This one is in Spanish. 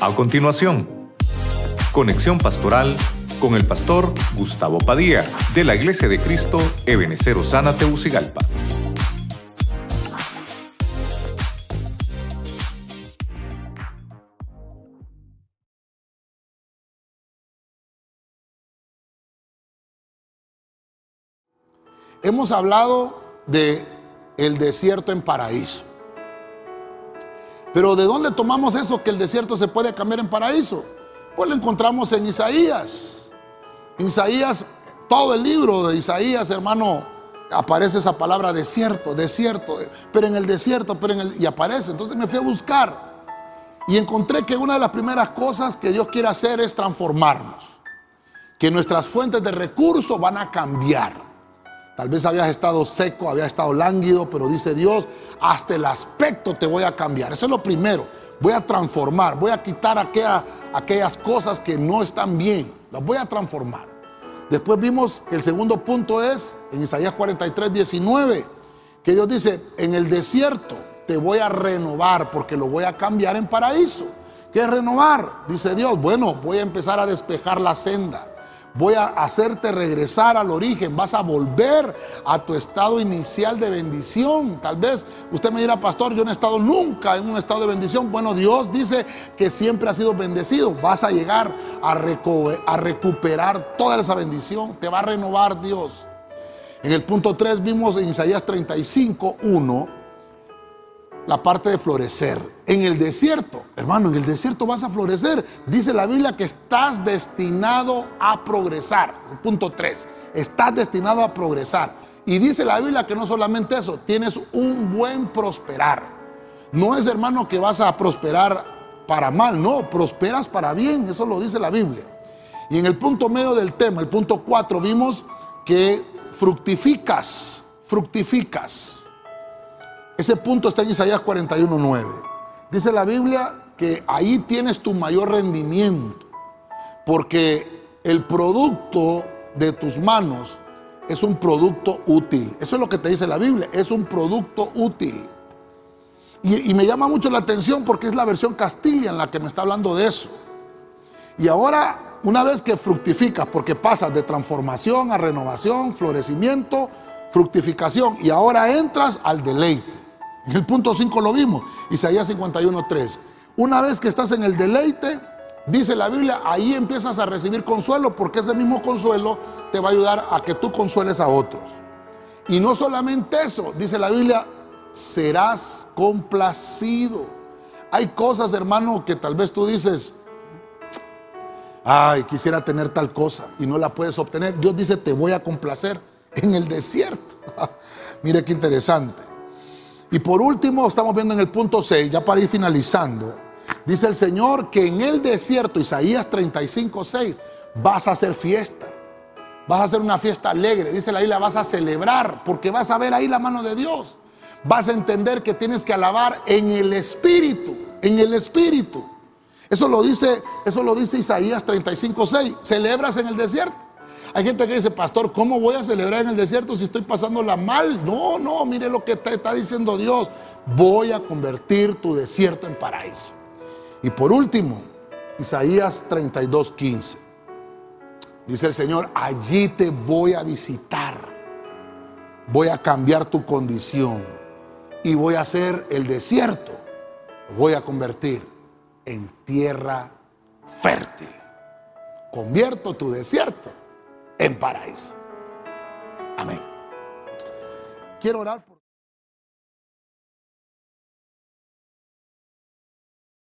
A continuación, conexión pastoral con el pastor Gustavo Padilla de la Iglesia de Cristo Ebenecer Osana Teucigalpa. Hemos hablado de el desierto en paraíso. Pero ¿de dónde tomamos eso que el desierto se puede cambiar en paraíso? Pues lo encontramos en Isaías. Isaías, todo el libro de Isaías, hermano, aparece esa palabra desierto, desierto, pero en el desierto, pero en el y aparece. Entonces me fui a buscar y encontré que una de las primeras cosas que Dios quiere hacer es transformarnos. Que nuestras fuentes de recursos van a cambiar. Tal vez habías estado seco, habías estado lánguido, pero dice Dios, hasta el aspecto te voy a cambiar. Eso es lo primero. Voy a transformar, voy a quitar aquellas cosas que no están bien. Las voy a transformar. Después vimos que el segundo punto es en Isaías 43, 19, que Dios dice, en el desierto te voy a renovar porque lo voy a cambiar en paraíso. ¿Qué es renovar? Dice Dios, bueno, voy a empezar a despejar la senda voy a hacerte regresar al origen, vas a volver a tu estado inicial de bendición. Tal vez usted me dirá, pastor, yo no he estado nunca en un estado de bendición. Bueno, Dios dice que siempre ha sido bendecido. Vas a llegar a, a recuperar toda esa bendición. Te va a renovar Dios. En el punto 3 vimos en Isaías 35, 1 la parte de florecer. En el desierto, hermano, en el desierto vas a florecer. Dice la Biblia que estás destinado a progresar. Punto 3, estás destinado a progresar. Y dice la Biblia que no solamente eso, tienes un buen prosperar. No es, hermano, que vas a prosperar para mal, no, prosperas para bien, eso lo dice la Biblia. Y en el punto medio del tema, el punto 4, vimos que fructificas, fructificas. Ese punto está en Isaías 41.9. Dice la Biblia que ahí tienes tu mayor rendimiento, porque el producto de tus manos es un producto útil. Eso es lo que te dice la Biblia, es un producto útil. Y, me llama mucho la atención porque es la versión Castilla en la que me está hablando de eso. Y ahora, una vez que fructificas, porque pasas de transformación a renovación, florecimiento, fructificación, y ahora entras al deleite. En el punto 5 lo vimos, Isaías 51.3. Una vez que estás en el deleite, dice la Biblia, ahí empiezas a recibir consuelo, porque ese mismo consuelo te va a ayudar a que tú consueles a otros. Y no solamente eso, dice la Biblia, serás complacido. Hay cosas, hermano, que tal vez tú dices, ay, quisiera tener tal cosa y no la puedes obtener. Dios dice, te voy a complacer en el desierto. Mire qué interesante. Y por último, estamos viendo en el punto 6, ya para ir finalizando, dice el Señor que en el desierto, Isaías 35, 6, vas a hacer fiesta. Vas a hacer una fiesta alegre. Dice la Biblia, vas a celebrar porque vas a ver ahí la mano de Dios. Vas a entender que tienes que alabar en el espíritu, en el espíritu. Eso lo dice, eso lo dice Isaías 35, 6. Celebras en el desierto. Hay gente que dice, pastor, ¿cómo voy a celebrar en el desierto si estoy pasándola mal? No, no, mire lo que te está diciendo Dios. Voy a convertir tu desierto en paraíso. Y por último, Isaías 32, 15. Dice el Señor, allí te voy a visitar. Voy a cambiar tu condición. Y voy a hacer el desierto. Voy a convertir en tierra fértil. Convierto tu desierto en paraíso. Amén. Quiero orar por